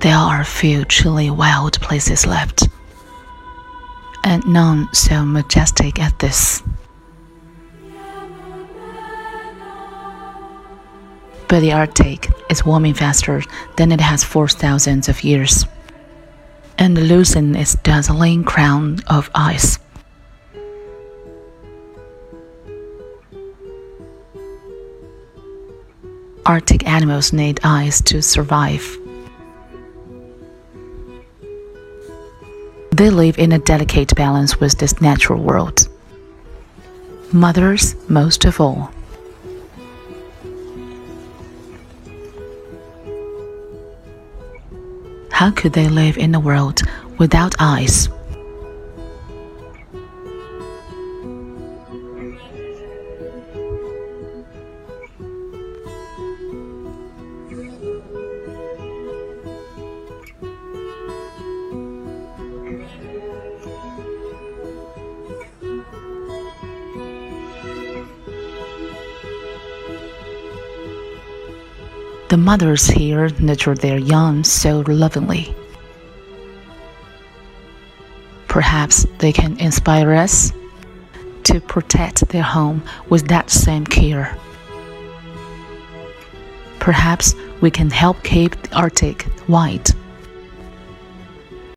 there are few truly wild places left, and none so majestic as this. But the Arctic is warming faster than it has for thousands of years, and losing its dazzling crown of ice. Arctic animals need ice to survive. They live in a delicate balance with this natural world. Mothers, most of all. How could they live in a world without ice? The mothers here nurture their young so lovingly. Perhaps they can inspire us to protect their home with that same care. Perhaps we can help keep the Arctic white